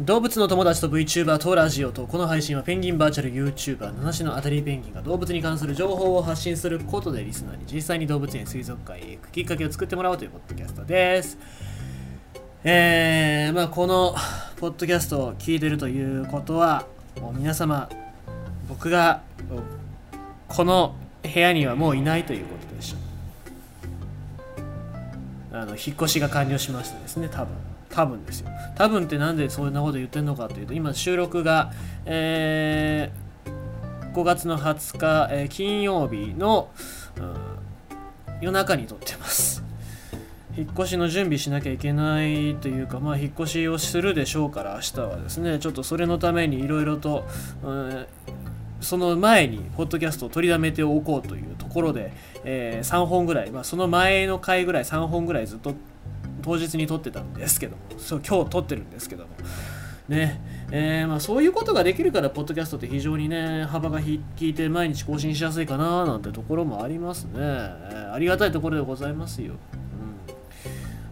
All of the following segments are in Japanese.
動物の友達と VTuber とラジオとこの配信はペンギンバーチャル YouTuber 七種のアタリペンギンが動物に関する情報を発信することでリスナーに実際に動物園水族館へ行くきっかけを作ってもらおうというポッドキャストです。えー、まあこのポッドキャストを聞いてるということはもう皆様僕がこの部屋にはもういないということでしょう。あの引っ越しが完了しましたですね多分。多分ですよ。多分ってなんでそんなこと言ってんのかというと今収録が、えー、5月の20日、えー、金曜日の、うん、夜中に撮ってます。引っ越しの準備しなきゃいけないというか、まあ、引っ越しをするでしょうから明日はですねちょっとそれのためにいろいろと、うん、その前にポッドキャストを取りだめておこうというところで、えー、3本ぐらい、まあ、その前の回ぐらい3本ぐらいずっと当日に撮ってたんですけども。そう今日撮ってるんですけども。ね。えー、まあ、そういうことができるから、ポッドキャストって非常にね、幅が利いて毎日更新しやすいかななんてところもありますね。えー、ありがたいところでございますよ。うん。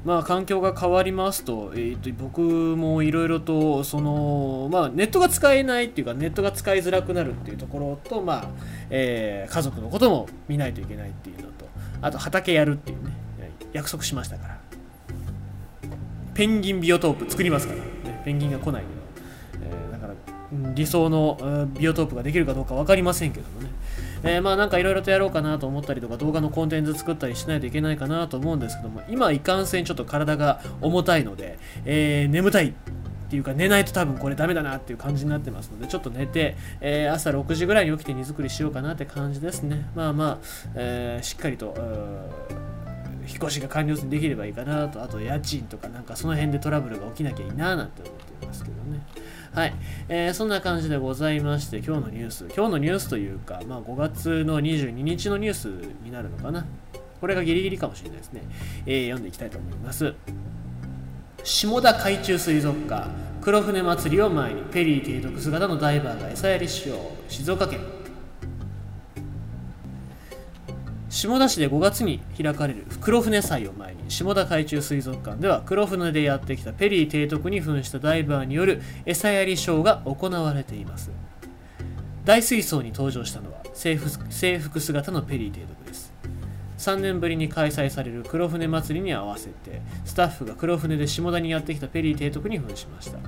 まあ、環境が変わりますと,、えーと、僕もいろいろとその、まあ、ネットが使えないっていうかネットが使いづらくなるっていうところと、まあえー、家族のことも見ないといけないっていうのとあと畑やるっていうね。約束しましたから。ペンギンビオトープ作りますから、ね、ペンギンが来ないけど、えー、だから理想のビオトープができるかどうか分かりませんけどもね。えー、まあなんかいろいろとやろうかなと思ったりとか動画のコンテンツ作ったりしないといけないかなと思うんですけども今いかんせんちょっと体が重たいので、えー、眠たいっていうか寝ないと多分これダメだなっていう感じになってますのでちょっと寝て、えー、朝6時ぐらいに起きて荷造りしようかなって感じですね。まあまあ、えー、しっかりと引越しが完了できればいいかなとあと家賃とかなんかその辺でトラブルが起きなきゃいいななんて思っていますけどねはい、えー、そんな感じでございまして、今日のニュース、今日のニュースというか、まあ、5月の22日のニュースになるのかな。これがギリギリかもしれないですね。えー、読んでいきたいと思います。下田海中水族館、黒船祭りを前に、ペリー提督姿のダイバーが餌やりしよう、静岡県。下田市で5月に開かれる黒船祭を前に下田海中水族館では黒船でやってきたペリー提督に扮したダイバーによる餌やりショーが行われています。大水槽に登場したのは制服制服姿のペリー提督です。3年ぶりに開催される黒船祭りに合わせてスタッフが黒船で下田にやってきたペリー提督に扮しました。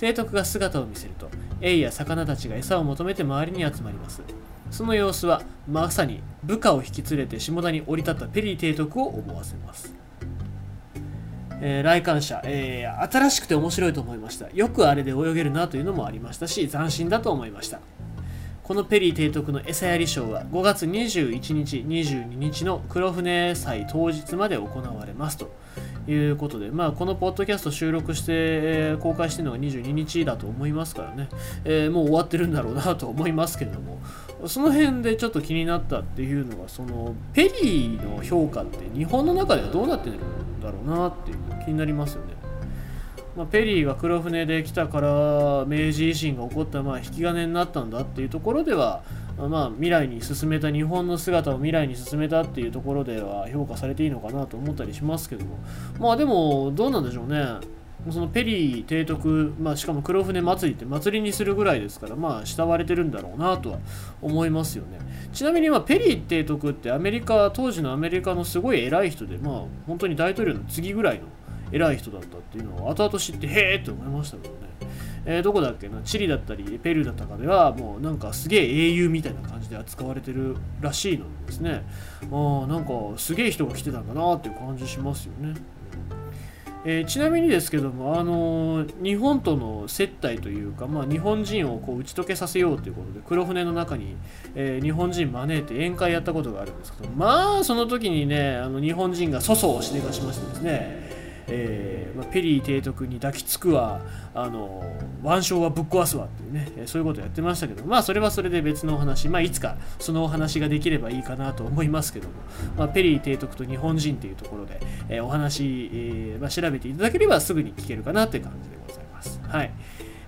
提督が姿を見せるとエイや魚たちが餌を求めて周りに集まります。その様子はまさに部下を引き連れて下田に降り立ったペリー提督を思わせます、えー、来館者、えー、新しくて面白いと思いました。よくあれで泳げるなというのもありましたし斬新だと思いました。このペリー提督の餌やりショーは5月21日22日の黒船祭当日まで行われますと。いうことで、まあ、このポッドキャスト収録して、えー、公開してるのが22日だと思いますからね、えー、もう終わってるんだろうなと思いますけれども、その辺でちょっと気になったっていうのが、そのペリーの評価って日本の中ではどうなってるんだろうなっていう気になりますよね。まあ、ペリーが黒船で来たから明治維新が起こったまあ引き金になったんだっていうところでは、まあ、未来に進めた日本の姿を未来に進めたっていうところでは評価されていいのかなと思ったりしますけどもまあでもどうなんでしょうねそのペリー提督、まあ、しかも黒船祭りって祭りにするぐらいですから、まあ、慕われてるんだろうなとは思いますよね。ちなみに、ま、ペリー提督ってアメリカ、当時のアメリカのすごい偉い人で、まあ、本当に大統領の次ぐらいの偉い人だったっていうのを後々知って、へえって思いましたけどね。えー、どこだっけな？チリだったりペルーだったかではもうなんかすげえ英雄みたいな感じで扱われてるらしいのですねあなんかすげえ人が来てたんだなっていう感じしますよね。えー、ちなみにですけども、あのー、日本との接待というか、まあ、日本人をこう打ち解けさせようということで黒船の中に、え、日本人招いて宴会やったことがあるんですけどまあその時にねあの日本人が粗相をしでかしましてですねえーまあ、ペリー提督に抱きつくわあの腕章はぶっ壊すわっていうね、えそういうことやってましたけどまあそれはそれで別のお話、まあ、いつかそのお話ができればいいかなと思いますけども、まあ、ペリー提督と日本人っていうところで、えー、お話、えーまあ、調べていただければすぐに聞けるかなという感じでございます。はい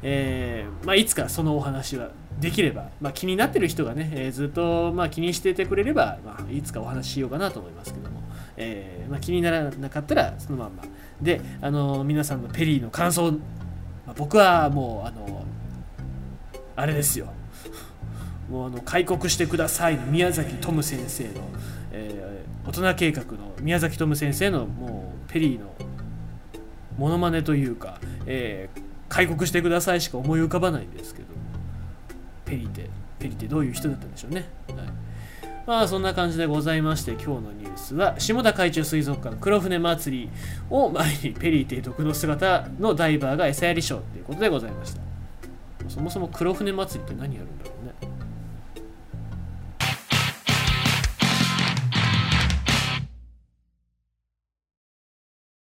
えーまあ、いつかそのお話はできれば、まあ、気になってる人がね、えー、ずっと、まあ、気にしててくれれば、まあ、いつかお話ししようかなと思いますけども、えーまあ、気にならなかったらそのまんまであの皆さんのペリーの感想まあ、僕はもうあのあれですよ。もうあの開国してくださいの宮崎トム先生の、えー、大人計画の宮崎トム先生のもうペリーのモノマネというか、えー、開国してくださいしか思い浮かばないんですけどペリーってペリーってどういう人だったんでしょうね、はい。まあそんな感じでございまして今日のニュースは下田海中水族館黒船祭りを前にペリー提督の姿のダイバーが餌やりショーということでございました。そもそも黒船祭りって何やるんだろう